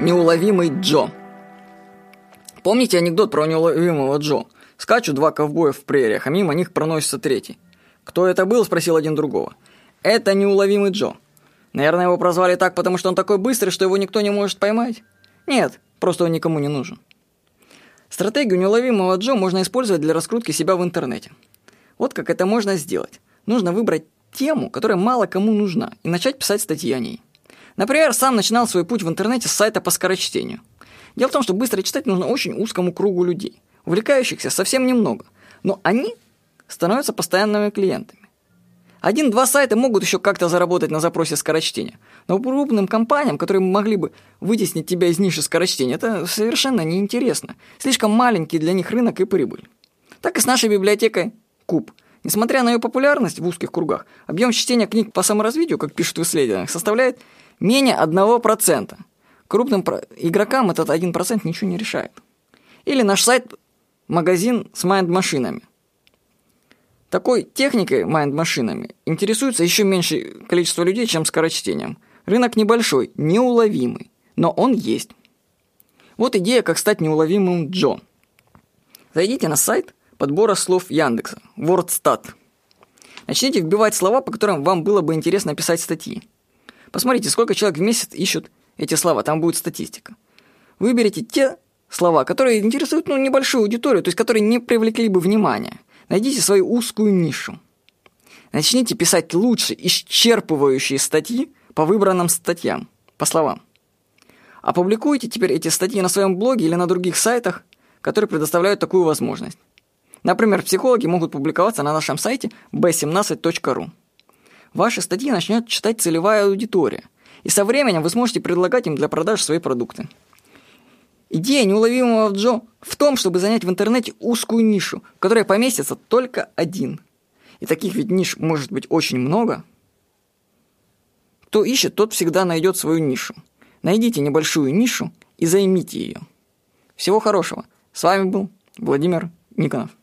Неуловимый Джо. Помните анекдот про неуловимого Джо? Скачут два ковбоя в прериях, а мимо них проносится третий. «Кто это был?» – спросил один другого. «Это неуловимый Джо. Наверное, его прозвали так, потому что он такой быстрый, что его никто не может поймать? Нет, просто он никому не нужен». Стратегию неуловимого Джо можно использовать для раскрутки себя в интернете. Вот как это можно сделать. Нужно выбрать тему, которая мало кому нужна, и начать писать статьи о ней. Например, сам начинал свой путь в интернете с сайта по скорочтению. Дело в том, что быстро читать нужно очень узкому кругу людей. Увлекающихся совсем немного. Но они становятся постоянными клиентами. Один-два сайта могут еще как-то заработать на запросе скорочтения. Но крупным компаниям, которые могли бы вытеснить тебя из ниши скорочтения, это совершенно неинтересно. Слишком маленький для них рынок и прибыль. Так и с нашей библиотекой Куб – Несмотря на ее популярность в узких кругах, объем чтения книг по саморазвитию, как пишут в исследованиях, составляет менее 1%. Крупным игрокам этот 1% ничего не решает. Или наш сайт магазин с майнд-машинами. Такой техникой майнд-машинами интересуется еще меньшее количество людей, чем скорочтением. Рынок небольшой, неуловимый, но он есть. Вот идея, как стать неуловимым Джо. Зайдите на сайт подбора слов Яндекса, WordStat. Начните вбивать слова, по которым вам было бы интересно писать статьи. Посмотрите, сколько человек в месяц ищут эти слова, там будет статистика. Выберите те слова, которые интересуют ну, небольшую аудиторию, то есть которые не привлекли бы внимания. Найдите свою узкую нишу. Начните писать лучше исчерпывающие статьи по выбранным статьям, по словам. Опубликуйте теперь эти статьи на своем блоге или на других сайтах, которые предоставляют такую возможность. Например, психологи могут публиковаться на нашем сайте b17.ru. Ваши статьи начнет читать целевая аудитория, и со временем вы сможете предлагать им для продаж свои продукты. Идея неуловимого Джо в том, чтобы занять в интернете узкую нишу, в которой поместится только один. И таких ведь ниш может быть очень много. Кто ищет, тот всегда найдет свою нишу. Найдите небольшую нишу и займите ее. Всего хорошего. С вами был Владимир Никонов.